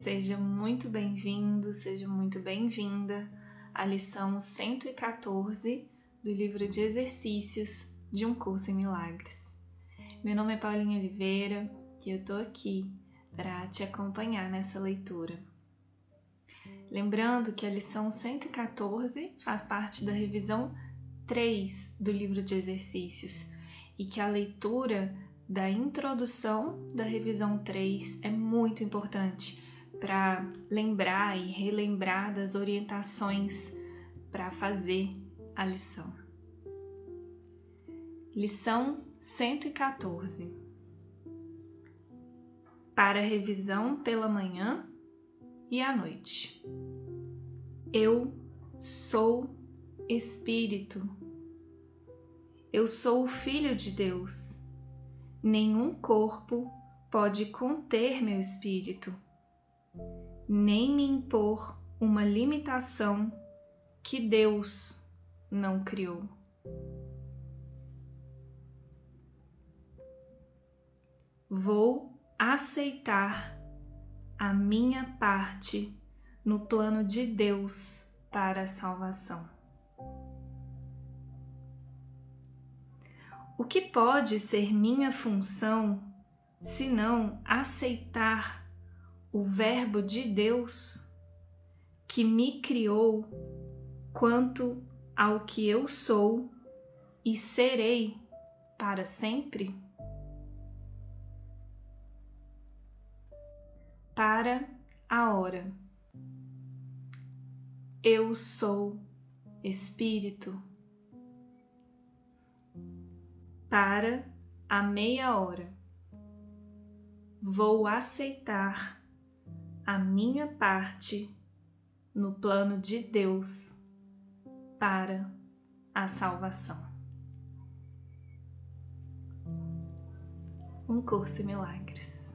Seja muito bem-vindo, seja muito bem-vinda à lição 114 do livro de exercícios de um curso em milagres. Meu nome é Paulinha Oliveira e eu tô aqui para te acompanhar nessa leitura. Lembrando que a lição 114 faz parte da revisão 3 do livro de exercícios e que a leitura da introdução da revisão 3 é muito importante para lembrar e relembrar das orientações para fazer a lição. Lição 114. Para revisão pela manhã e à noite. Eu sou Espírito. Eu sou o Filho de Deus. Nenhum corpo pode conter meu espírito nem me impor uma limitação que Deus não criou. Vou aceitar a minha parte no plano de Deus para a salvação. O que pode ser minha função se não aceitar o Verbo de Deus que me criou quanto ao que eu sou e serei para sempre? Para a hora. Eu sou Espírito. Para a meia hora. Vou aceitar a minha parte no plano de Deus para a salvação. Um curso em milagres.